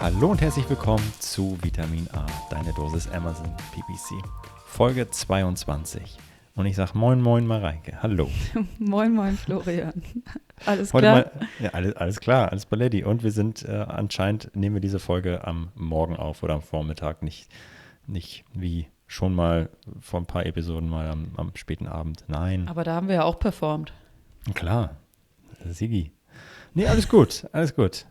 Hallo und herzlich willkommen zu Vitamin A, deine Dosis Amazon PPC. Folge 22. Und ich sage Moin, Moin, Mareike. Hallo. moin, Moin, Florian. Alles Heute klar? Mal, ja, alles, alles klar, alles Paletti. Und wir sind äh, anscheinend, nehmen wir diese Folge am Morgen auf oder am Vormittag, nicht, nicht wie schon mal vor ein paar Episoden mal am, am späten Abend. Nein. Aber da haben wir ja auch performt. Klar. Sigi. Nee, alles gut, alles gut.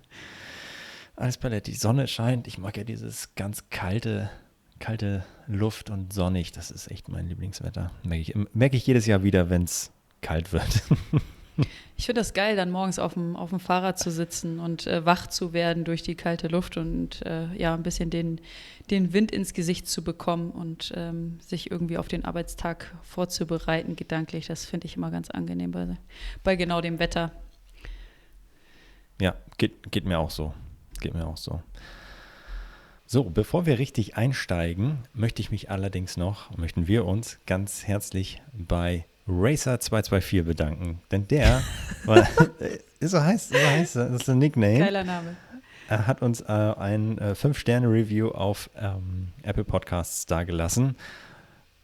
Alles Paletti. Die Sonne scheint. Ich mag ja dieses ganz kalte, kalte Luft und sonnig. Das ist echt mein Lieblingswetter. Merke ich, merke ich jedes Jahr wieder, wenn es kalt wird. Ich finde das geil, dann morgens auf dem, auf dem Fahrrad zu sitzen und äh, wach zu werden durch die kalte Luft und äh, ja, ein bisschen den, den Wind ins Gesicht zu bekommen und ähm, sich irgendwie auf den Arbeitstag vorzubereiten, gedanklich. Das finde ich immer ganz angenehm bei, bei genau dem Wetter. Ja, geht, geht mir auch so. Geht mir auch so. So, bevor wir richtig einsteigen, möchte ich mich allerdings noch, möchten wir uns ganz herzlich bei Racer224 bedanken. Denn der, war, so heißt, so heißt das ist ein Nickname. Geiler Name. Er hat uns äh, ein äh, 5-Sterne-Review auf ähm, Apple Podcasts dargelassen.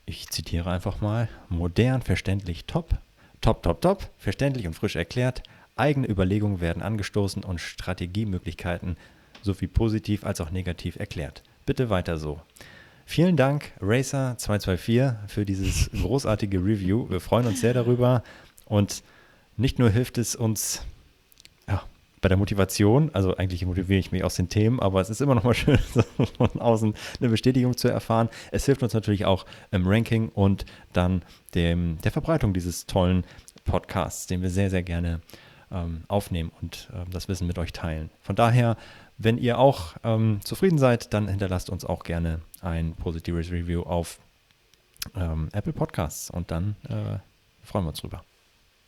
Ich zitiere einfach mal. Modern, verständlich, top. Top, top, top. Verständlich und frisch erklärt. Eigene Überlegungen werden angestoßen und Strategiemöglichkeiten sowie positiv als auch negativ erklärt. Bitte weiter so. Vielen Dank, Racer224, für dieses großartige Review. Wir freuen uns sehr darüber. Und nicht nur hilft es uns ja, bei der Motivation, also eigentlich motiviere ich mich aus den Themen, aber es ist immer noch mal schön, von außen eine Bestätigung zu erfahren. Es hilft uns natürlich auch im Ranking und dann dem, der Verbreitung dieses tollen Podcasts, den wir sehr, sehr gerne ähm, aufnehmen und ähm, das Wissen mit euch teilen. Von daher wenn ihr auch ähm, zufrieden seid, dann hinterlasst uns auch gerne ein positives Review auf ähm, Apple Podcasts und dann äh, freuen wir uns drüber.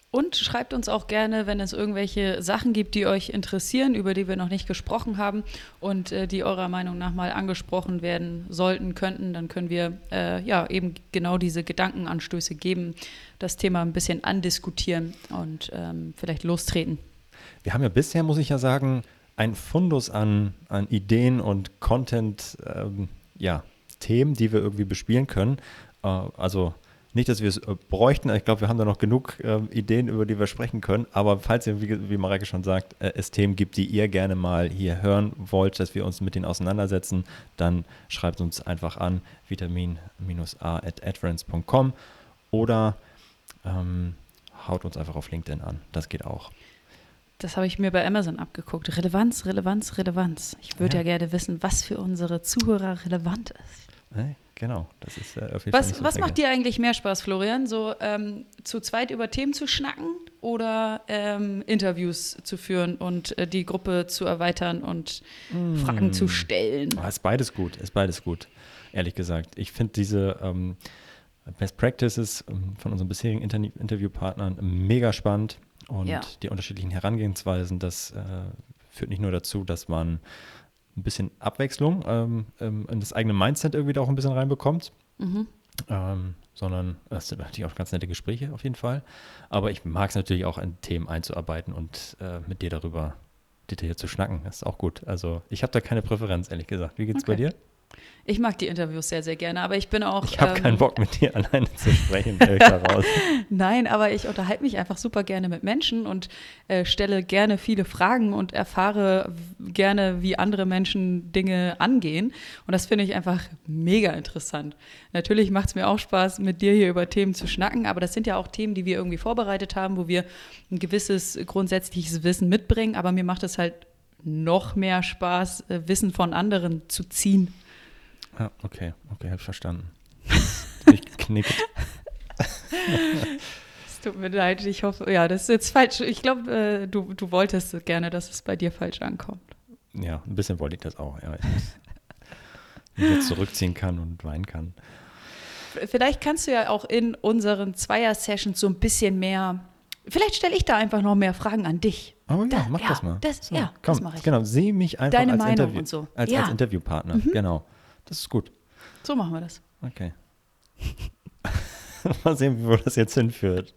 Und schreibt uns auch gerne, wenn es irgendwelche Sachen gibt, die euch interessieren, über die wir noch nicht gesprochen haben und äh, die eurer Meinung nach mal angesprochen werden sollten, könnten, dann können wir äh, ja eben genau diese Gedankenanstöße geben, das Thema ein bisschen andiskutieren und ähm, vielleicht lostreten. Wir haben ja bisher, muss ich ja sagen, ein Fundus an, an Ideen und Content, ähm, ja, Themen, die wir irgendwie bespielen können. Äh, also nicht, dass wir es äh, bräuchten, ich glaube, wir haben da noch genug äh, Ideen, über die wir sprechen können. Aber falls ihr, wie, wie Mareike schon sagt, äh, es Themen gibt, die ihr gerne mal hier hören wollt, dass wir uns mit denen auseinandersetzen, dann schreibt uns einfach an vitamin-a.adference.com oder ähm, haut uns einfach auf LinkedIn an. Das geht auch. Das habe ich mir bei Amazon abgeguckt. Relevanz, Relevanz, Relevanz. Ich würde ja. ja. gerne wissen, was für unsere Zuhörer relevant ist. Genau, das ist äh, auf jeden was, Fall. So was macht dir eigentlich mehr Spaß, Florian? So ähm, zu zweit über Themen zu schnacken oder ähm, Interviews zu führen und äh, die Gruppe zu erweitern und mm. Fragen zu stellen? Oh, ist beides gut, ist beides gut, ehrlich gesagt. Ich finde diese ähm, Best Practices ähm, von unseren bisherigen Inter Interviewpartnern mega spannend und ja. die unterschiedlichen Herangehensweisen, das äh, führt nicht nur dazu, dass man ein bisschen Abwechslung ähm, ähm, in das eigene Mindset irgendwie da auch ein bisschen reinbekommt, mhm. ähm, sondern es sind natürlich auch ganz nette Gespräche auf jeden Fall. Aber ich mag es natürlich auch in Themen einzuarbeiten und äh, mit dir darüber detailliert zu schnacken. Das ist auch gut. Also ich habe da keine Präferenz, ehrlich gesagt. Wie geht's okay. bei dir? Ich mag die Interviews sehr, sehr gerne, aber ich bin auch. Ich habe ähm, keinen Bock mit dir alleine zu sprechen, höre ich daraus. Nein, aber ich unterhalte mich einfach super gerne mit Menschen und äh, stelle gerne viele Fragen und erfahre gerne, wie andere Menschen Dinge angehen. Und das finde ich einfach mega interessant. Natürlich macht es mir auch Spaß, mit dir hier über Themen zu schnacken, aber das sind ja auch Themen, die wir irgendwie vorbereitet haben, wo wir ein gewisses grundsätzliches Wissen mitbringen. Aber mir macht es halt noch mehr Spaß, äh, Wissen von anderen zu ziehen. Ja, okay, okay, hab verstanden. ich knickt. es tut mir leid, ich hoffe, ja, das ist jetzt falsch. Ich glaube, äh, du, du wolltest gerne, dass es bei dir falsch ankommt. Ja, ein bisschen wollte ich das auch. Ja, ich jetzt zurückziehen kann und weinen kann. Vielleicht kannst du ja auch in unseren Zweier-Sessions so ein bisschen mehr. Vielleicht stelle ich da einfach noch mehr Fragen an dich. Oh ja, Da- mach ja, das mal. das- so, ja, komm, das mache ich. Genau, sehe mich einfach Deine als, Meinung Interview, und so. als, Ja. Mhm. als Interviewpartner. Genau. Das ist gut. So machen wir das. Okay. Mal sehen, wo das jetzt hinführt.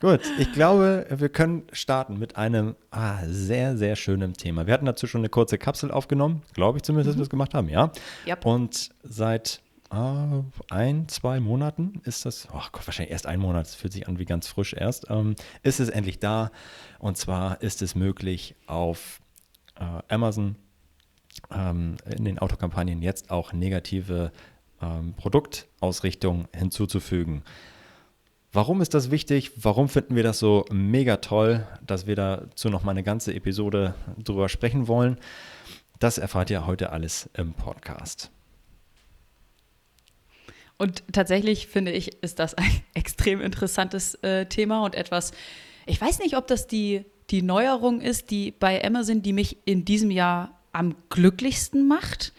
Gut, ich glaube, wir können starten mit einem ah, sehr, sehr schönen Thema. Wir hatten dazu schon eine kurze Kapsel aufgenommen, glaube ich zumindest, dass wir es gemacht haben, ja. Yep. Und seit ah, ein, zwei Monaten ist das, oh Gott, wahrscheinlich erst ein Monat, es fühlt sich an wie ganz frisch erst, ähm, ist es endlich da. Und zwar ist es möglich auf äh, Amazon ähm, in den Autokampagnen jetzt auch negative ähm, Produktausrichtungen hinzuzufügen. Warum ist das wichtig? Warum finden wir das so mega toll, dass wir dazu noch mal eine ganze Episode drüber sprechen wollen? Das erfahrt ihr heute alles im Podcast. Und tatsächlich finde ich, ist das ein extrem interessantes äh, Thema und etwas, ich weiß nicht, ob das die, die Neuerung ist, die bei Amazon, die mich in diesem Jahr am glücklichsten macht.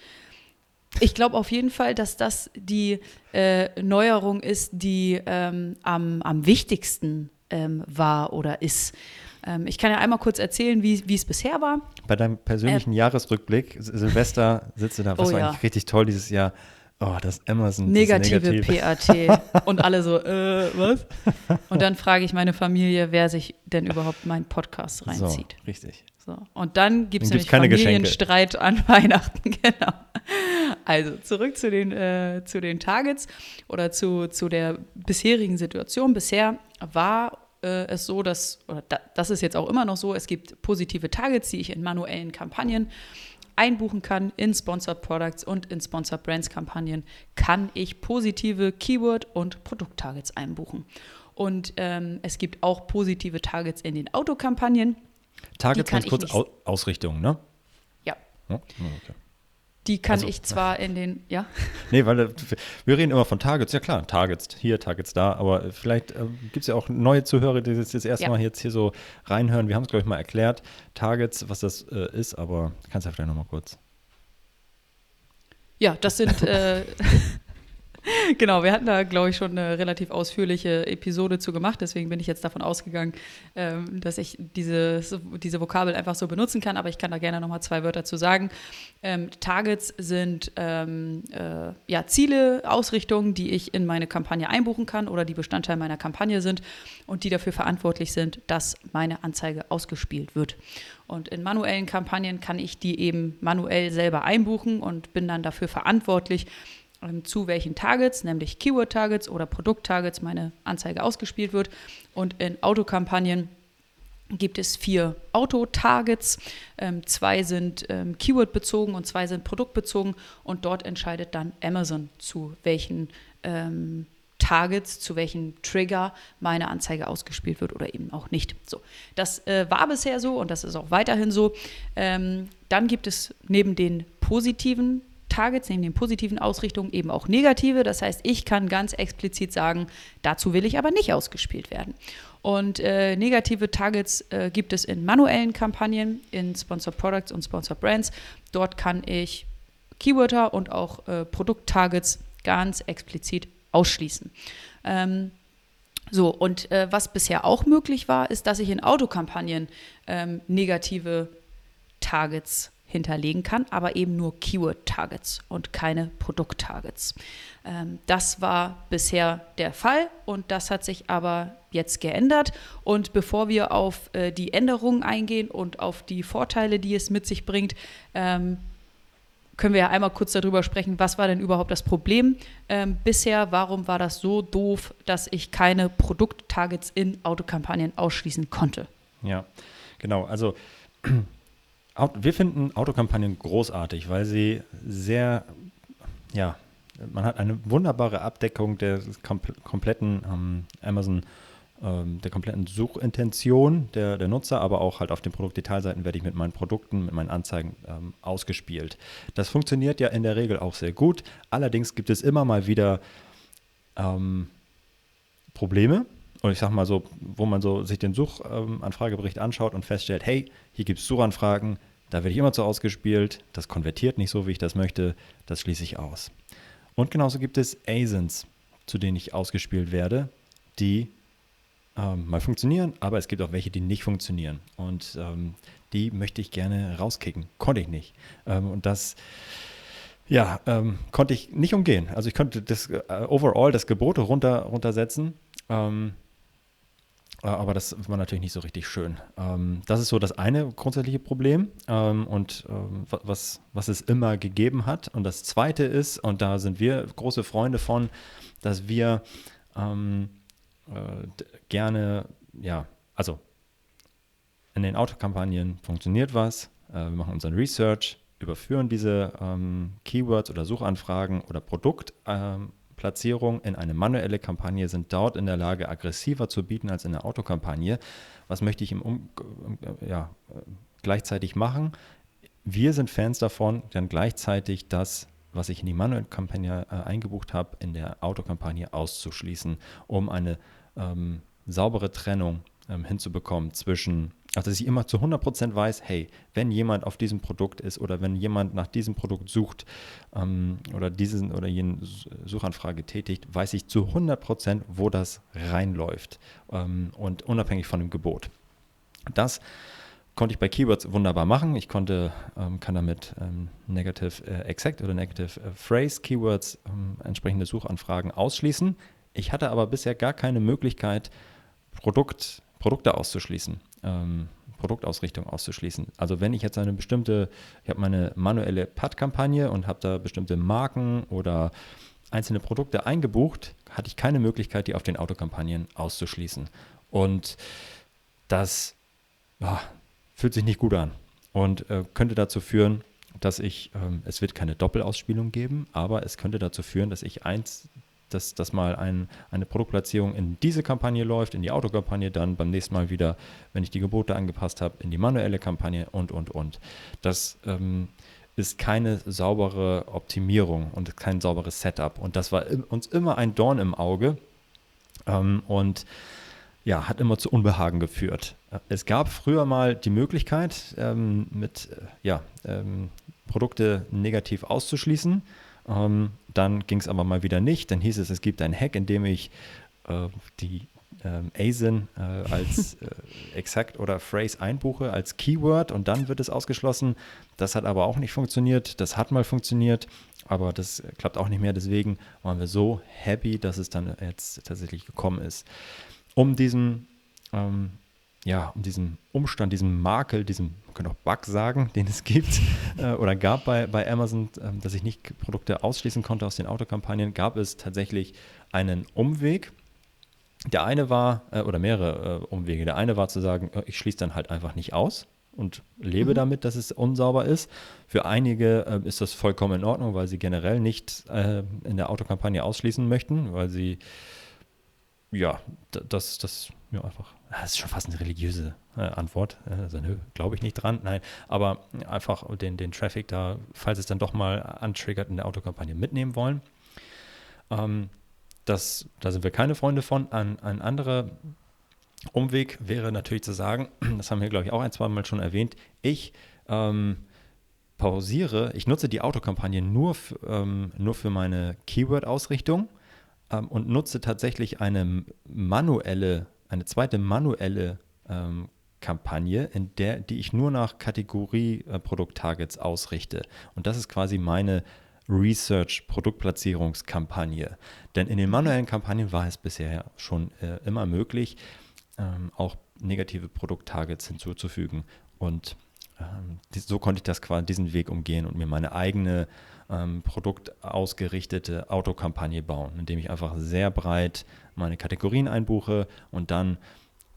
Ich glaube auf jeden Fall, dass das die äh, Neuerung ist, die ähm, am, am wichtigsten ähm, war oder ist. Ähm, ich kann ja einmal kurz erzählen, wie es bisher war. Bei deinem persönlichen Jahresrückblick, Sil- Silvester, sitzt du da, was Oh war ja. eigentlich richtig toll dieses Jahr? Oh, das Amazon. Negative das Negative. PAT. Und alle so, äh, was? Und dann frage ich meine Familie, wer sich denn überhaupt meinen Podcast reinzieht. So, richtig. So. Und dann gibt es nämlich keine Geschenke. Familienstreit an Weihnachten, genau. Also zurück zu den, äh, zu den Targets oder zu, zu der bisherigen Situation. Bisher war äh, es so, dass, oder da, das ist jetzt auch immer noch so, es gibt positive Targets, die ich in manuellen Kampagnen einbuchen kann. In Sponsored Products und in Sponsored Brands Kampagnen kann ich positive Keyword- und Produkttargets einbuchen. Und ähm, es gibt auch positive Targets in den Autokampagnen. Targets ganz kurz Au Ausrichtung, ne? Ja, Ja, okay. Die kann Also, ich zwar in den, ja, Nee, weil äh, wir reden immer von Targets. Ja klar, Targets hier, Targets da. Aber vielleicht äh, gibt es ja auch neue Zuhörer, die das jetzt erstmal Ja. jetzt hier so reinhören. Wir haben es, glaube ich, mal erklärt, Targets, was das äh, ist. Aber kannst du ja vielleicht nochmal kurz. ja, das sind, äh, genau, wir hatten da, glaube ich, schon eine relativ ausführliche Episode zu gemacht. Deswegen bin ich jetzt davon ausgegangen, ähm, dass ich diese, diese Vokabel einfach so benutzen kann. Aber ich kann da gerne nochmal zwei Wörter zu sagen. Ähm, Targets sind ähm, äh, ja, Ziele, Ausrichtungen, die ich in meine Kampagne einbuchen kann oder die Bestandteil meiner Kampagne sind und die dafür verantwortlich sind, dass meine Anzeige ausgespielt wird. Und in manuellen Kampagnen kann ich die eben manuell selber einbuchen und bin dann dafür verantwortlich, zu welchen Targets, nämlich Keyword-Targets oder Produkt-Targets, meine Anzeige ausgespielt wird. Und in Autokampagnen gibt es vier Auto-Targets. Ähm, zwei sind ähm, Keyword-bezogen und zwei sind produktbezogen. Und dort entscheidet dann Amazon, zu welchen ähm, Targets, zu welchen Trigger meine Anzeige ausgespielt wird oder eben auch nicht. So, das äh, war bisher so und das ist auch weiterhin so. Ähm, dann gibt es neben den positiven Targets, neben den positiven Ausrichtungen eben auch negative. Das heißt, ich kann ganz explizit sagen, dazu will ich aber nicht ausgespielt werden. Und äh, negative Targets äh, gibt es in manuellen Kampagnen, in Sponsored Products und Sponsored Brands. Dort kann ich Keywörter und auch äh, Produkttargets ganz explizit ausschließen. Ähm, so, und äh, was bisher auch möglich war, ist, dass ich in Autokampagnen ähm, negative Targets hinterlegen kann, aber eben nur Keyword-Targets und keine Produkt-Targets. Ähm, das war bisher der Fall und das hat sich aber jetzt geändert. Und bevor wir auf äh, die Änderungen eingehen und auf die Vorteile, die es mit sich bringt, ähm, können wir ja einmal kurz darüber sprechen, was war denn überhaupt das Problem ähm, bisher? Warum war das so doof, dass ich keine Produkt-Targets in Autokampagnen ausschließen konnte? Ja, genau. Also wir finden Autokampagnen großartig, weil sie sehr, ja, man hat eine wunderbare Abdeckung der kompl kompletten ähm, Amazon, ähm, der kompletten Suchintention der, der Nutzer, aber auch halt auf den Produktdetailseiten werde ich mit meinen Produkten, mit meinen Anzeigen ähm, ausgespielt. Das funktioniert ja in der Regel auch sehr gut. Allerdings gibt es immer mal wieder ähm, Probleme. Und ich sag mal so, wo man so sich den Suchanfragebericht anschaut und feststellt, hey, hier gibt es Suchanfragen, Da werde ich immer zu ausgespielt, das konvertiert nicht so, wie ich das möchte, das schließe ich aus. Und genauso gibt es ASINs, zu denen ich ausgespielt werde, die ähm, mal funktionieren, aber es gibt auch welche, die nicht funktionieren. Und ähm, die möchte ich gerne rauskicken. Konnte ich nicht. Ähm, und das, ja, ähm, konnte ich nicht umgehen. Also ich konnte das äh, overall das Gebote runter, runtersetzen. Ähm, äh, aber das war natürlich nicht so richtig schön. Ähm, das ist so das eine grundsätzliche Problem ähm, und ähm, was, was es immer gegeben hat. Und das zweite ist, und da sind wir große Freunde von, dass wir ähm, äh, gerne, ja, also in den Autokampagnen funktioniert was, äh, wir machen unseren Research, überführen diese ähm, Keywords oder Suchanfragen oder Produktplatzierung ähm, in eine manuelle Kampagne, sind dort in der Lage, aggressiver zu bieten als in der Autokampagne. Was möchte ich im um, ja, gleichzeitig machen? Wir sind Fans davon, dann gleichzeitig das was ich in die manuelle Kampagne äh, eingebucht habe, in der Autokampagne auszuschließen, um eine ähm, saubere Trennung ähm, hinzubekommen zwischen, also dass ich immer zu 100% weiß, hey, wenn jemand auf diesem Produkt ist oder wenn jemand nach diesem Produkt sucht ähm, oder diesen oder jenen Suchanfrage tätigt, weiß ich zu 100%, wo das reinläuft ähm, und unabhängig von dem Gebot. Das konnte ich bei Keywords wunderbar machen. Ich konnte, ähm, kann damit ähm, Negative äh, Exact oder Negative äh, Phrase Keywords ähm, entsprechende Suchanfragen ausschließen. Ich hatte aber bisher gar keine Möglichkeit, Produkt, Produkte auszuschließen, ähm, Produktausrichtung auszuschließen. Also wenn ich jetzt eine bestimmte, ich habe meine manuelle Pad-Kampagne und habe da bestimmte Marken oder einzelne Produkte eingebucht, hatte ich keine Möglichkeit, die auf den Autokampagnen auszuschließen. Und das ja, fühlt sich nicht gut an und äh, könnte dazu führen, dass ich, ähm, es wird keine Doppelausspielung geben, aber es könnte dazu führen, dass ich eins dass, dass mal ein, eine Produktplatzierung in diese Kampagne läuft, in die Autokampagne, dann beim nächsten Mal wieder, wenn ich die Gebote angepasst habe, in die manuelle Kampagne und, und, und. Das ähm, ist keine saubere Optimierung und kein sauberes Setup. Und das war uns immer ein Dorn im Auge ähm, und ja, hat immer zu Unbehagen geführt. Es gab früher mal die Möglichkeit, ähm, mit äh, ja, ähm, Produkte negativ auszuschließen. Ähm, dann ging es aber mal wieder nicht. Dann hieß es, es gibt einen Hack, in dem ich äh, die ähm, ASIN äh, als äh, Exact oder Phrase einbuche, als Keyword und dann wird es ausgeschlossen. Das hat aber auch nicht funktioniert. Das hat mal funktioniert, aber das klappt auch nicht mehr. Deswegen waren wir so happy, dass es dann jetzt tatsächlich gekommen ist. Um diesen ähm, ja, um diesen Umstand, diesen Makel, diesen, man könnte auch Bug sagen, den es gibt äh, oder gab bei, bei Amazon, äh, dass ich nicht Produkte ausschließen konnte aus den Autokampagnen, gab es tatsächlich einen Umweg. Der eine war, äh, oder mehrere äh, Umwege. Der eine war zu sagen, äh, ich schließe dann halt einfach nicht aus und lebe mhm. damit, dass es unsauber ist. Für einige äh, ist das vollkommen in Ordnung, weil sie generell nicht in der Autokampagne ausschließen möchten, weil sie ja, das, das ja, einfach, das ist schon fast eine religiöse äh, Antwort. Also, glaube ich nicht dran. Nein, aber einfach den, den Traffic da, falls es dann doch mal antriggert, in der Autokampagne mitnehmen wollen. Ähm, das, da sind wir keine Freunde von. Ein, ein anderer Umweg wäre natürlich zu sagen, das haben wir, glaube ich, auch ein, zwei Mal schon erwähnt, ich ähm, pausiere, ich nutze die Autokampagne nur, ähm, nur für meine Keyword-Ausrichtung ähm, und nutze tatsächlich eine manuelle, eine zweite manuelle ähm, Kampagne, in der, die ich nur nach Kategorie äh, Produkt-Targets ausrichte. Und das ist quasi meine Research-Produktplatzierungskampagne. Denn in den manuellen Kampagnen war es bisher schon äh, immer möglich, ähm, auch negative Produkt-Targets hinzuzufügen. Und ähm, so konnte ich das quasi diesen Weg umgehen und mir meine eigene ähm, produktausgerichtete Autokampagne bauen, indem ich einfach sehr breit meine Kategorien einbuche und dann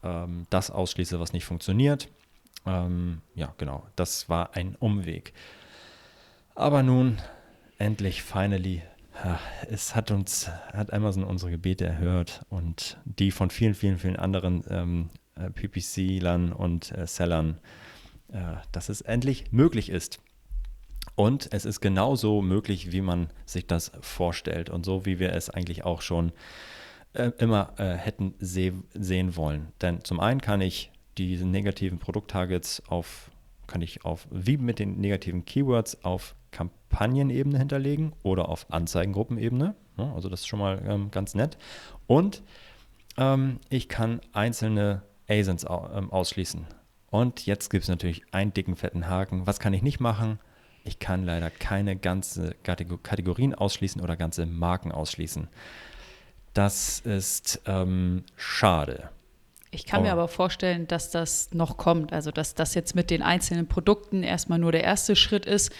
ähm, das ausschließe, was nicht funktioniert. Ähm, ja, genau, das war ein Umweg. Aber nun, endlich, finally, es hat uns, hat Amazon unsere Gebete erhört und die von vielen, vielen, vielen anderen ähm, äh, PPC-Lern und äh, Sellern, äh, dass es endlich möglich ist. Und es ist genauso möglich, wie man sich das vorstellt und so, wie wir es eigentlich auch schon äh, immer äh, hätten seh sehen wollen. Denn zum einen kann ich diese negativen Produkttargets auf kann ich auf, wie mit den negativen Keywords, auf Kampagnenebene hinterlegen oder auf Anzeigengruppenebene. Ja, also das ist schon mal ähm, ganz nett. Und ähm, ich kann einzelne ASINs ähm, ausschließen. Und jetzt gibt es natürlich einen dicken, fetten Haken. Was kann ich nicht machen? Ich kann leider keine ganze Kategorien ausschließen oder ganze Marken ausschließen. Das ist ähm, schade. Ich kann oh. mir aber vorstellen, dass das noch kommt. Also, dass das jetzt mit den einzelnen Produkten erstmal nur der erste Schritt ist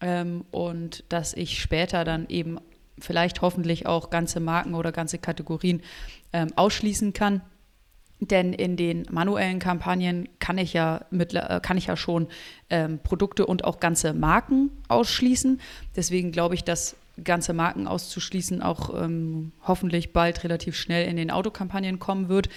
ähm, und dass ich später dann eben vielleicht hoffentlich auch ganze Marken oder ganze Kategorien ähm, ausschließen kann. Denn in den manuellen Kampagnen kann ich ja, mit, äh, kann ich ja schon ähm, Produkte und auch ganze Marken ausschließen. Deswegen glaube ich, dass ganze Marken auszuschließen auch ähm, hoffentlich bald relativ schnell in den Autokampagnen kommen wird.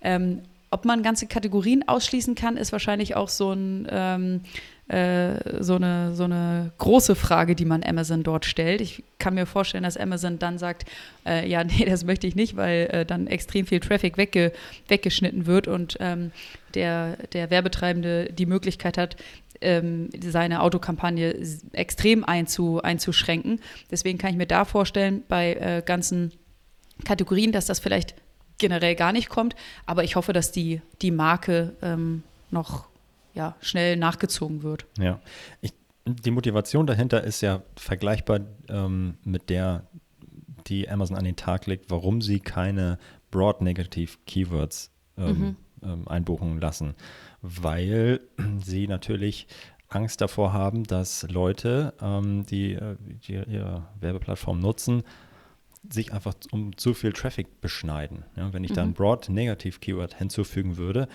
Ähm, ob man ganze Kategorien ausschließen kann, ist wahrscheinlich auch so, ein, ähm, äh, so, eine, so eine große Frage, die man Amazon dort stellt. Ich kann mir vorstellen, dass Amazon dann sagt, äh, ja, nee, das möchte ich nicht, weil äh, dann extrem viel Traffic wegge weggeschnitten wird und ähm, der, der Werbetreibende die Möglichkeit hat, ähm, seine Autokampagne extrem einzu, einzuschränken. Deswegen kann ich mir da vorstellen, bei äh, ganzen Kategorien, dass das vielleicht generell gar nicht kommt. Aber ich hoffe, dass die, die Marke ähm, noch ja, schnell nachgezogen wird. Ja, ich, die Motivation dahinter ist ja vergleichbar ähm, mit der, die Amazon an den Tag legt, warum sie keine Broad Negative Keywords ähm, mhm. ähm, einbuchen lassen. Weil sie natürlich Angst davor haben, dass Leute, ähm, die, äh, die ihre Werbeplattform nutzen, sich einfach um zu viel Traffic beschneiden. Ja, wenn ich mhm. dann Broad Negative Keyword hinzufügen würde,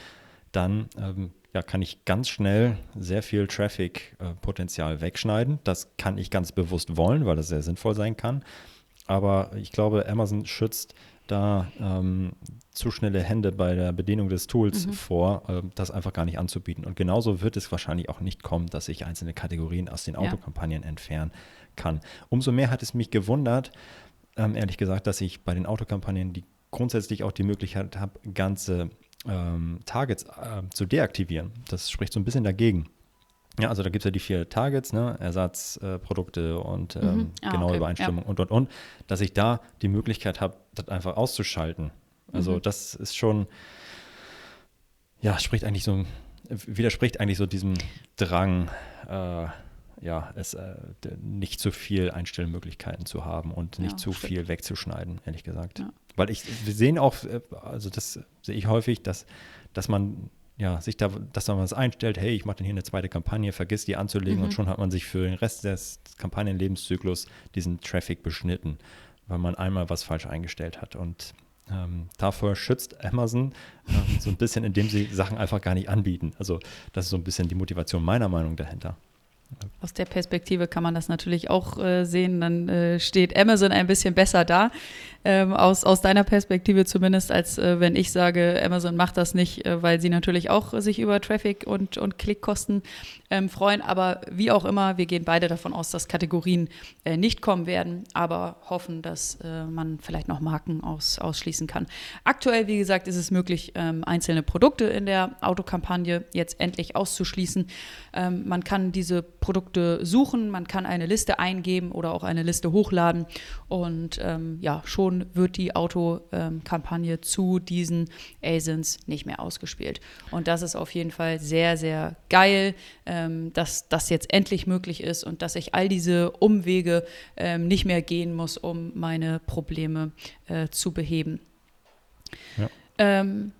dann ähm, ja, kann ich ganz schnell sehr viel Traffic-Potenzial äh, wegschneiden. Das kann ich ganz bewusst wollen, weil das sehr sinnvoll sein kann. Aber ich glaube, Amazon schützt da ähm, zu schnelle Hände bei der Bedienung des Tools mhm. vor, äh, das einfach gar nicht anzubieten. Und genauso wird es wahrscheinlich auch nicht kommen, dass ich einzelne Kategorien aus den ja. Autokampagnen entfernen kann. Umso mehr hat es mich gewundert, ähm, ehrlich gesagt, dass ich bei den Autokampagnen die grundsätzlich auch die Möglichkeit habe, ganze ähm, Targets äh, zu deaktivieren. Das spricht so ein bisschen dagegen. Ja, also da gibt es ja die vier Targets, ne? Ersatzprodukte äh, und ähm, mhm. ah, genaue okay. Übereinstimmung ja. und und und, dass ich da die Möglichkeit habe, das einfach auszuschalten. Also mhm. das ist schon, ja, spricht eigentlich so, widerspricht eigentlich so diesem Drang, äh, ja, es äh, nicht zu viel Einstellmöglichkeiten zu haben und nicht ja, zu stimmt. viel wegzuschneiden, ehrlich gesagt. Ja. Weil ich, wir sehen auch, äh, also das sehe ich häufig, dass, dass man ja, sich da, dass man was einstellt, hey, ich mache dann hier eine zweite Kampagne, vergiss die anzulegen mhm. und schon hat man sich für den Rest des Kampagnenlebenszyklus diesen Traffic beschnitten, weil man einmal was falsch eingestellt hat. Und ähm, davor schützt Amazon ähm, so ein bisschen, indem sie Sachen einfach gar nicht anbieten. Also das ist so ein bisschen die Motivation meiner Meinung dahinter. Aus der Perspektive kann man das natürlich auch äh, sehen. Dann äh, steht Amazon ein bisschen besser da ähm, aus, aus deiner Perspektive zumindest, als äh, wenn ich sage, Amazon macht das nicht, äh, weil sie natürlich auch sich über Traffic und, und Klickkosten ähm, freuen. Aber wie auch immer, wir gehen beide davon aus, dass Kategorien äh, nicht kommen werden, aber hoffen, dass äh, man vielleicht noch Marken aus, ausschließen kann. Aktuell, wie gesagt, ist es möglich, ähm, einzelne Produkte in der Autokampagne jetzt endlich auszuschließen. Ähm, man kann diese Produkte suchen, man kann eine Liste eingeben oder auch eine Liste hochladen und ähm, ja, schon wird die Autokampagne zu diesen ASINs nicht mehr ausgespielt. Und das ist auf jeden Fall sehr, sehr geil, ähm, dass das jetzt endlich möglich ist und dass ich all diese Umwege ähm, nicht mehr gehen muss, um meine Probleme äh, zu beheben. Ja. Ähm,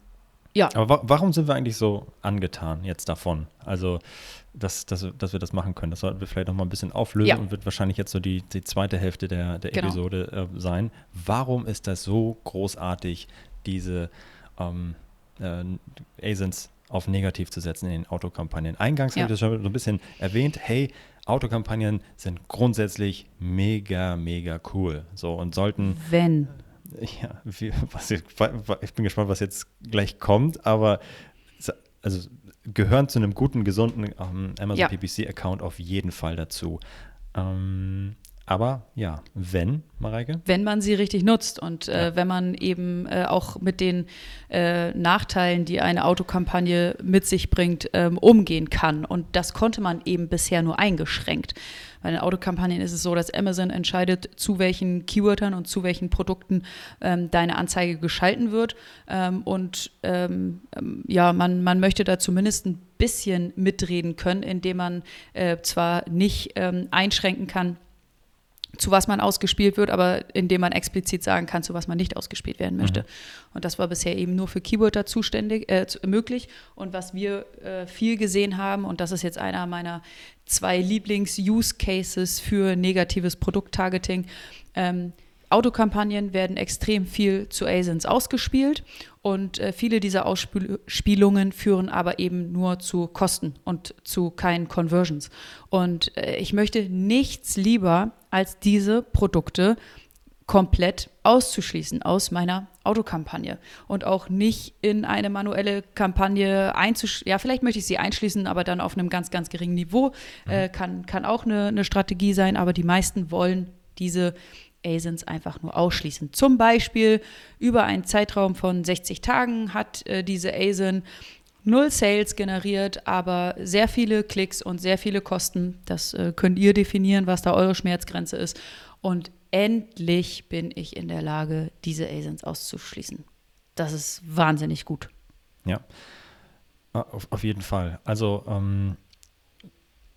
ja. Aber wa warum sind wir eigentlich so angetan jetzt davon? Also, dass, dass, dass wir das machen können. Das sollten wir vielleicht noch mal ein bisschen auflösen ja. und wird wahrscheinlich jetzt so die, die zweite Hälfte der, der genau. Episode äh, sein. Warum ist das so großartig, diese ähm, äh, ASINs auf negativ zu setzen in den Autokampagnen? Eingangs ja. habe ich das schon so ein bisschen erwähnt. Hey, Autokampagnen sind grundsätzlich mega, mega cool. So und sollten. Wenn ja, wie, was, ich, bin gespannt, was jetzt gleich kommt, aber also gehören zu einem guten, gesunden ähm, Amazon ja. PPC-Account auf jeden Fall dazu. Ähm, Aber ja, wenn, Mareike? Wenn man sie richtig nutzt und äh, Ja. wenn man eben äh, auch mit den äh, Nachteilen, die eine Autokampagne mit sich bringt, ähm, umgehen kann. Und das konnte man eben bisher nur eingeschränkt. Bei den Autokampagnen ist es so, dass Amazon entscheidet, zu welchen Keywordern und zu welchen Produkten ähm, deine Anzeige geschalten wird. Ähm, und ähm, ähm, ja, man, man möchte da zumindest ein bisschen mitreden können, indem man äh, zwar nicht ähm, einschränken kann, zu was man ausgespielt wird, aber indem man explizit sagen kann, zu was man nicht ausgespielt werden möchte. Und das war bisher eben nur für Keywörter zuständig, äh, möglich. Und was wir äh, viel gesehen haben, und das ist jetzt einer meiner zwei Lieblings-Use-Cases für negatives Produkttargeting, ähm, Autokampagnen werden extrem viel zu ASINs ausgespielt und äh, viele dieser Ausspielungen führen aber eben nur zu Kosten und zu keinen Conversions. Und äh, ich möchte nichts lieber als diese Produkte komplett auszuschließen aus meiner Autokampagne und auch nicht in eine manuelle Kampagne einzuschließen. Ja, vielleicht möchte ich sie einschließen, aber dann auf einem ganz, ganz geringen Niveau. Äh, kann, kann auch eine, eine Strategie sein, aber die meisten wollen diese ASINs einfach nur ausschließen. Zum Beispiel über einen Zeitraum von 60 Tagen hat äh, diese ASIN null Sales generiert, aber sehr viele Klicks und sehr viele Kosten. Das äh, könnt ihr definieren, was da eure Schmerzgrenze ist. Und endlich bin ich in der Lage, diese ASINs auszuschließen. Das ist wahnsinnig gut. Ja, Ah, auf, auf jeden Fall. Also ähm,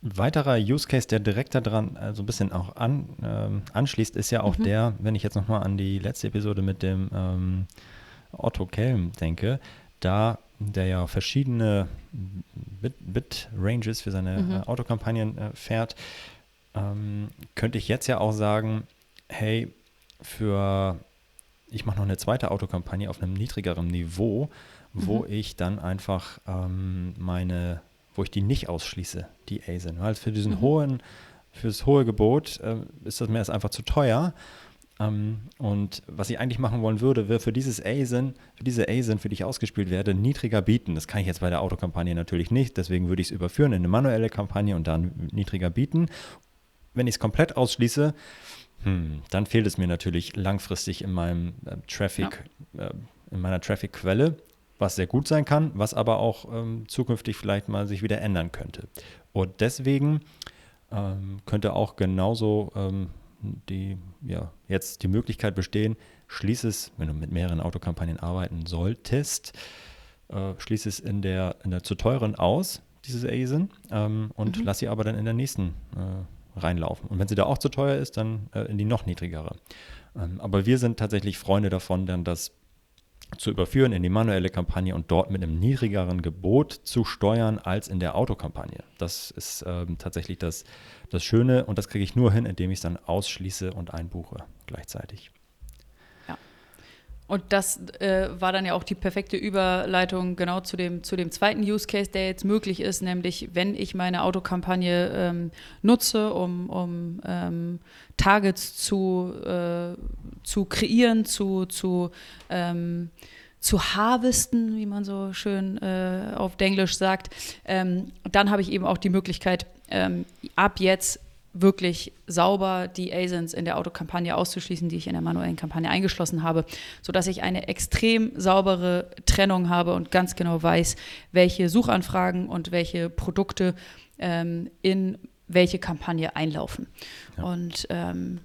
weiterer Use Case, der direkt daran äh, so ein bisschen auch an, ähm, anschließt, ist ja auch Mhm. der, wenn ich jetzt nochmal an die letzte Episode mit dem ähm, Otto Kelm denke, da der ja verschiedene Bit- Bit-Ranges für seine Mhm. äh, Autokampagnen äh, fährt, ähm, könnte ich jetzt ja auch sagen, hey, für ich mache noch eine zweite Autokampagne auf einem niedrigeren Niveau, wo Mhm. ich dann einfach ähm, meine, wo ich die nicht ausschließe, die ASIN. Weil für diesen Mhm. hohen, für das hohe Gebot äh, ist das mir erst einfach zu teuer. Ähm, und was ich eigentlich machen wollen würde, wäre für dieses ASIN, für diese ASIN, für die ich ausgespielt werde, niedriger bieten. Das kann ich jetzt bei der Autokampagne natürlich nicht, deswegen würde ich es überführen in eine manuelle Kampagne und dann niedriger bieten. Wenn ich es komplett ausschließe, hm, dann fehlt es mir natürlich langfristig in meinem äh, Traffic, äh, in meiner Traffic-Quelle, was sehr gut sein kann, was aber auch ähm, zukünftig vielleicht mal sich wieder ändern könnte. Und deswegen ähm, könnte auch genauso ähm, die, ja, jetzt die Möglichkeit bestehen, schließ es, wenn du mit mehreren Autokampagnen arbeiten solltest, äh, schließ es in der, in der zu teuren aus, diese ASIN, ähm, und Mhm. lass sie aber dann in der nächsten äh, reinlaufen. Und wenn sie da auch zu teuer ist, dann äh, in die noch niedrigere. Ähm, aber wir sind tatsächlich Freunde davon, dann das zu überführen in die manuelle Kampagne und dort mit einem niedrigeren Gebot zu steuern als in der Autokampagne. Das ist ähm, tatsächlich das, das Schöne und das kriege ich nur hin, indem ich es dann ausschließe und einbuche gleichzeitig. Und das äh, war dann ja auch die perfekte Überleitung genau zu dem, zu dem zweiten Use Case, der jetzt möglich ist, nämlich wenn ich meine Autokampagne ähm, nutze, um, um ähm, Targets zu, äh, zu kreieren, zu, zu, ähm, zu harvesten, wie man so schön äh, auf Englisch sagt, ähm, dann habe ich eben auch die Möglichkeit, ähm, ab jetzt wirklich sauber die ASINs in der Autokampagne auszuschließen, die ich in der manuellen Kampagne eingeschlossen habe, sodass ich eine extrem saubere Trennung habe und ganz genau weiß, welche Suchanfragen und welche Produkte ähm, in welche Kampagne einlaufen. Ja. Und ähm,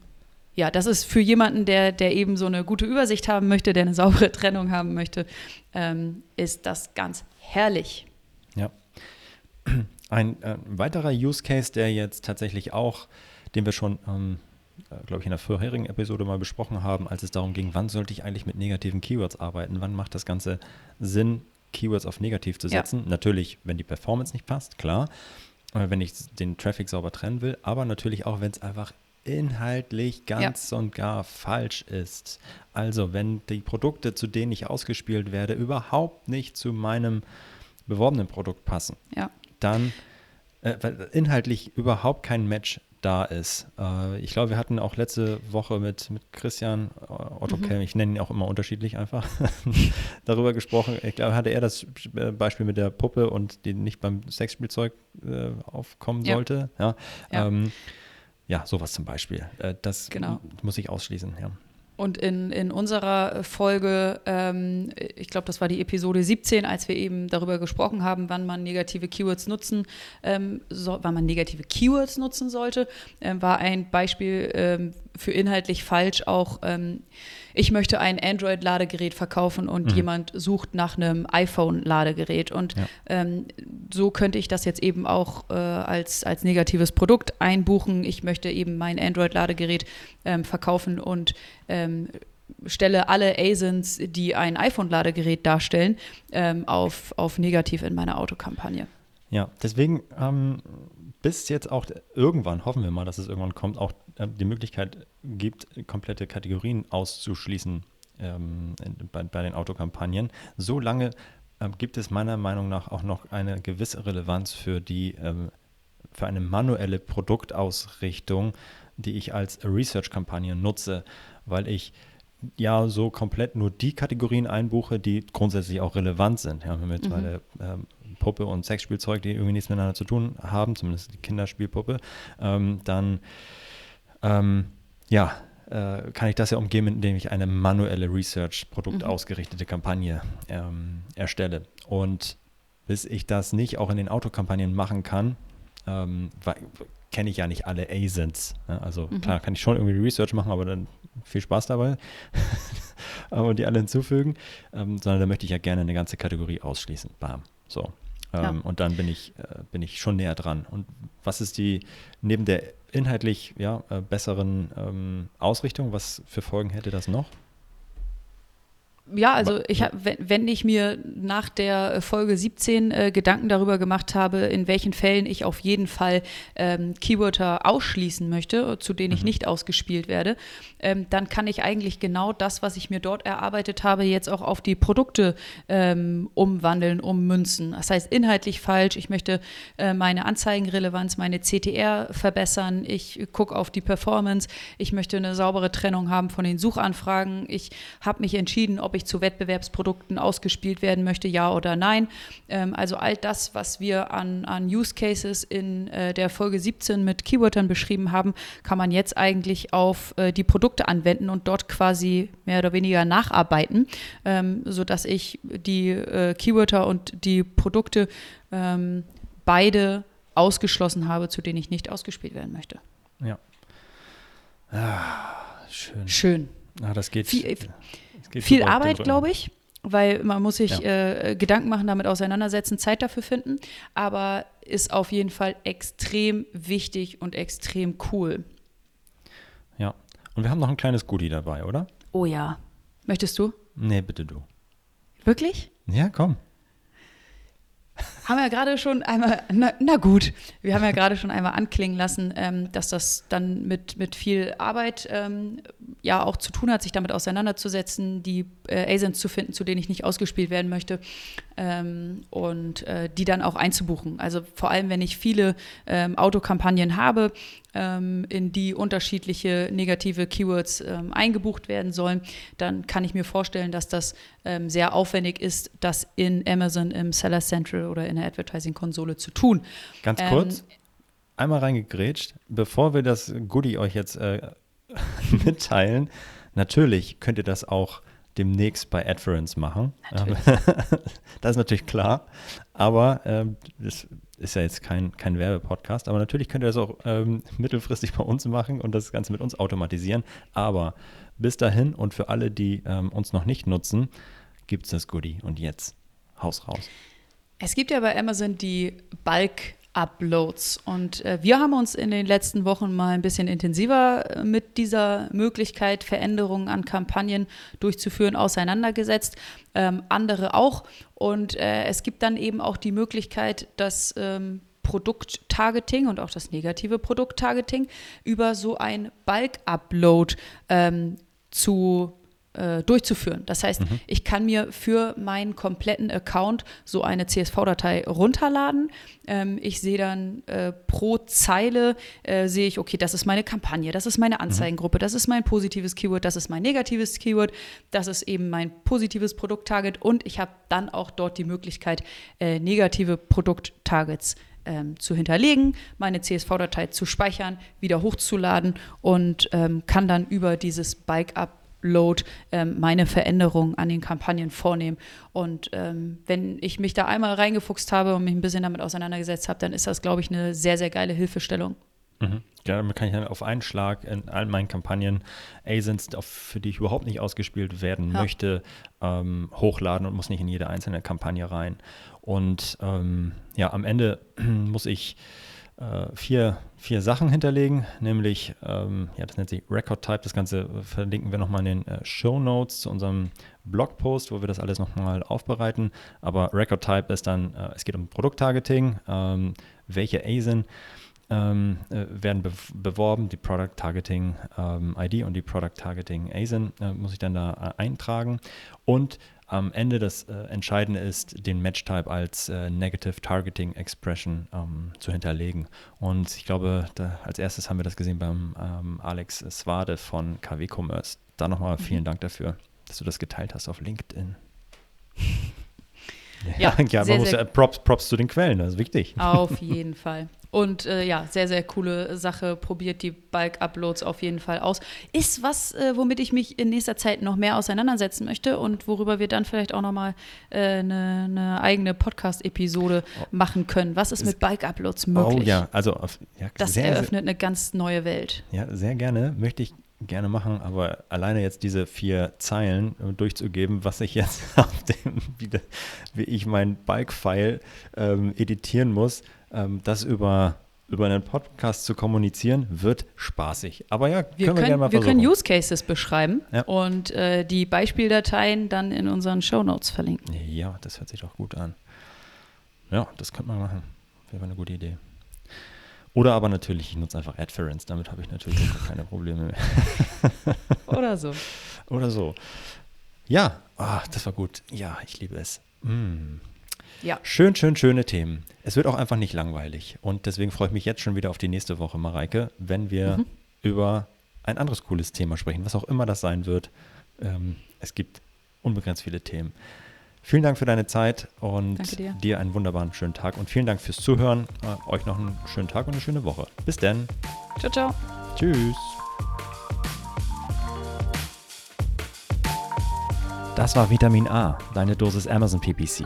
ja, das ist für jemanden, der, der eben so eine gute Übersicht haben möchte, der eine saubere Trennung haben möchte, ähm, ist das ganz herrlich. Ja. Ein äh, weiterer Use Case, der jetzt tatsächlich auch, den wir schon, ähm, äh, glaube ich, in der vorherigen Episode mal besprochen haben, als es darum ging, wann sollte ich eigentlich mit negativen Keywords arbeiten, wann macht das Ganze Sinn, Keywords auf negativ zu Ja. setzen. Natürlich, wenn die Performance nicht passt, klar, äh, wenn ich den Traffic sauber trennen will, aber natürlich auch, wenn es einfach inhaltlich ganz und gar falsch ist. Also wenn die Produkte, zu denen ich ausgespielt werde, überhaupt nicht zu meinem beworbenen Produkt passen Ja. Dann äh, weil inhaltlich überhaupt kein Match da ist. Äh, ich glaube, wir hatten auch letzte Woche mit, mit Christian äh, Otto Mhm. Kelm, ich nenne ihn auch immer unterschiedlich einfach, darüber gesprochen. Ich glaube, hatte er das Beispiel mit der Puppe und die nicht beim Sexspielzeug äh, aufkommen Ja. sollte. Ja. Ja. Ähm, ja, sowas zum Beispiel. Äh, das Genau. muss ich ausschließen, ja. Und in, in unserer Folge, ähm, ich glaube, das war die Episode 17, als wir eben darüber gesprochen haben, wann man negative Keywords nutzen, ähm, so, wann man negative Keywords nutzen sollte, ähm, war ein Beispiel ähm, für inhaltlich falsch auch, ähm, ich möchte ein Android-Ladegerät verkaufen und Mhm. jemand sucht nach einem iPhone-Ladegerät. Und Ja. ähm, so könnte ich das jetzt eben auch äh, als, als negatives Produkt einbuchen. Ich möchte eben mein Android-Ladegerät ähm, verkaufen und ähm, stelle alle ASINs, die ein iPhone-Ladegerät darstellen, ähm, auf, auf negativ in meiner Autokampagne. Ja, deswegen, ähm, bis jetzt auch irgendwann, hoffen wir mal, dass es irgendwann kommt, auch die Möglichkeit gibt, komplette Kategorien auszuschließen ähm, bei, bei den Autokampagnen. Solange ähm, gibt es meiner Meinung nach auch noch eine gewisse Relevanz für die ähm, für eine manuelle Produktausrichtung, die ich als Research-Kampagne nutze, weil ich ja so komplett nur die Kategorien einbuche, die grundsätzlich auch relevant sind. Ja, wenn wir jetzt bei der ähm, Puppe und Sexspielzeug, die irgendwie nichts miteinander zu tun haben, zumindest die Kinderspielpuppe, ähm, dann ähm, ja, äh, kann ich das ja umgehen, indem ich eine manuelle Research, produktausgerichtete Kampagne ähm, erstelle. Und bis ich das nicht auch in den Autokampagnen machen kann, ähm, kenne ich ja nicht alle ASINs. Ne? Also klar kann ich schon irgendwie Research machen, aber dann viel Spaß dabei und die alle hinzufügen, ähm, sondern da möchte ich ja gerne eine ganze Kategorie ausschließen. Bam. So. Ähm, Ja. Und dann bin ich, äh, bin ich schon näher dran. Und was ist die, neben der inhaltlich ja, äh, besseren ähm, Ausrichtung, was für Folgen hätte das noch? Ja, also ich hab, wenn, ich mir nach der äh, Folge 17 äh, Gedanken darüber gemacht habe, in welchen Fällen ich auf jeden Fall ähm, Keywörter ausschließen möchte, zu denen ich nicht ausgespielt werde, ähm, dann kann ich eigentlich genau das, was ich mir dort erarbeitet habe, jetzt auch auf die Produkte ähm, umwandeln, ummünzen. Das heißt, inhaltlich falsch. Ich möchte äh, meine Anzeigenrelevanz, meine CTR verbessern. Ich gucke auf die Performance. Ich möchte eine saubere Trennung haben von den Suchanfragen. Ich habe mich entschieden, ob ich zu Wettbewerbsprodukten ausgespielt werden möchte, ja oder nein. Ähm, also all das, was wir an, an Use Cases in äh, der Folge 17 mit Keywordern beschrieben haben, kann man jetzt eigentlich auf äh, die Produkte anwenden und dort quasi mehr oder weniger nacharbeiten, ähm, sodass ich die äh, Keywörter und die Produkte ähm, beide ausgeschlossen habe, zu denen ich nicht ausgespielt werden möchte. Ja. Ah, schön. Schön. Ah, das geht. Geht Viel Arbeit, glaube ich, weil man muss sich Ja. äh, Gedanken machen, damit auseinandersetzen, Zeit dafür finden, aber ist auf jeden Fall extrem wichtig und extrem cool. Ja. Und wir haben noch ein kleines Goodie dabei, oder? Oh ja. Möchtest du? Nee, bitte du. Wirklich? Ja, komm. Haben ja gerade schon einmal, na, na gut, wir haben ja gerade schon einmal anklingen lassen, ähm, dass das dann mit, mit viel Arbeit ähm, ja auch zu tun hat, sich damit auseinanderzusetzen, die äh, ASINs zu finden, zu denen ich nicht ausgespielt werden möchte ähm, und äh, die dann auch einzubuchen. Also vor allem, wenn ich viele ähm, Autokampagnen habe, in die unterschiedliche negative Keywords ähm, eingebucht werden sollen, dann kann ich mir vorstellen, dass das ähm, sehr aufwendig ist, das in Amazon im Seller Central oder in der Advertising-Konsole zu tun. Ganz Ähm, kurz, einmal reingegrätscht, bevor wir das Goodie euch jetzt äh, mitteilen. Natürlich könnt ihr das auch demnächst bei Adference machen. Natürlich. das ist natürlich klar. Aber ähm, das ist ja jetzt kein, kein Werbepodcast. Aber natürlich könnt ihr das auch ähm, mittelfristig bei uns machen und das Ganze mit uns automatisieren. Aber bis dahin und für alle, die ähm, uns noch nicht nutzen, gibt es das Goodie. Und jetzt, Haus raus. Es gibt ja bei Amazon die Bulk-Uploads und äh, wir haben uns in den letzten Wochen mal ein bisschen intensiver äh, mit dieser Möglichkeit, Veränderungen an Kampagnen durchzuführen, auseinandergesetzt. Ähm, andere auch. Und äh, es gibt dann eben auch die Möglichkeit, dass ähm, Produkttargeting und auch das negative Produkttargeting über so ein Bulk-Upload ähm, zu äh, durchzuführen. Das heißt, ich kann mir für meinen kompletten Account so eine CSV-Datei runterladen. Ähm, ich sehe dann äh, pro Zeile, äh, sehe ich, okay, das ist meine Kampagne, das ist meine Anzeigengruppe, das ist mein positives Keyword, das ist mein negatives Keyword, das ist eben mein positives Produkttarget und ich habe dann auch dort die Möglichkeit, äh, negative Produkttargets ähm, zu hinterlegen, meine CSV-Datei zu speichern, wieder hochzuladen und ähm, kann dann über dieses Bike-Upload ähm, meine Veränderungen an den Kampagnen vornehmen. Und ähm, wenn ich mich da einmal reingefuchst habe und mich ein bisschen damit auseinandergesetzt habe, dann ist das, glaube ich, eine sehr, sehr geile Hilfestellung. Mhm. Ja, damit kann ich dann auf einen Schlag in all meinen Kampagnen ASINs, für die ich überhaupt nicht ausgespielt werden ja. möchte, ähm, hochladen und muss nicht in jede einzelne Kampagne rein. Und ähm, ja, am Ende muss ich äh, vier, vier Sachen hinterlegen, nämlich, ähm, ja, das nennt sich Record Type. Das Ganze verlinken wir nochmal in den äh, Show Notes zu unserem Blogpost, wo wir das alles nochmal aufbereiten. Aber Record Type ist dann, äh, es geht um Produkttargeting, ähm, welche ASIN ähm, äh, werden be beworben, die Product Targeting ähm, ID und die Product Targeting ASIN äh, muss ich dann da äh, eintragen. Und am Ende das äh, Entscheidende ist, den Match-Type als äh, Negative Targeting Expression ähm, zu hinterlegen. Und ich glaube, da, als erstes haben wir das gesehen beim ähm, Alex Swade von KW Commerce. Da nochmal vielen mhm. Dank dafür, dass du das geteilt hast auf LinkedIn. Ja, ja, ja man muss ja Props, Props zu den Quellen, das ist wichtig. Auf jeden Fall. Und äh, ja, sehr, sehr coole Sache. Probiert die Bulk-Uploads auf jeden Fall aus. Ist was, äh, womit ich mich in nächster Zeit noch mehr auseinandersetzen möchte und worüber wir dann vielleicht auch nochmal äh, eine, eine eigene Podcast-Episode oh. machen können. Was ist mit Bulk-Uploads möglich? Oh ja, also auf, ja, das sehr, eröffnet sehr, eine ganz neue Welt. Ja, sehr gerne. Möchte ich gerne machen, aber alleine jetzt diese vier Zeilen äh, durchzugeben, was ich jetzt auf dem, wie, ich mein Bike-File ähm, editieren muss, ähm, das über, über einen Podcast zu kommunizieren, wird spaßig. Aber ja, wir können wir, gerne mal versuchen. Wir können Use Cases beschreiben ja. und äh, die Beispieldateien dann in unseren Show Notes verlinken. Ja, das hört sich doch gut an. Ja, das könnte man machen. Wäre eine gute Idee. Oder aber natürlich, ich nutze einfach Adference, damit habe ich natürlich keine Probleme mehr. Oder so. Oder so. Ja, oh, das war gut. Ja, ich liebe es. Mm. Ja. Schön, schön, schöne Themen. Es wird auch einfach nicht langweilig. Und deswegen freue ich mich jetzt schon wieder auf die nächste Woche, Mareike, wenn wir mhm. über ein anderes cooles Thema sprechen, was auch immer das sein wird. Ähm, es gibt unbegrenzt viele Themen. Vielen Dank für deine Zeit und dir. dir. einen wunderbaren schönen Tag und vielen Dank fürs Zuhören. Äh, euch noch einen schönen Tag und eine schöne Woche. Bis dann. Ciao, ciao. Tschüss. Das war Vitamin A, deine Dosis Amazon PPC.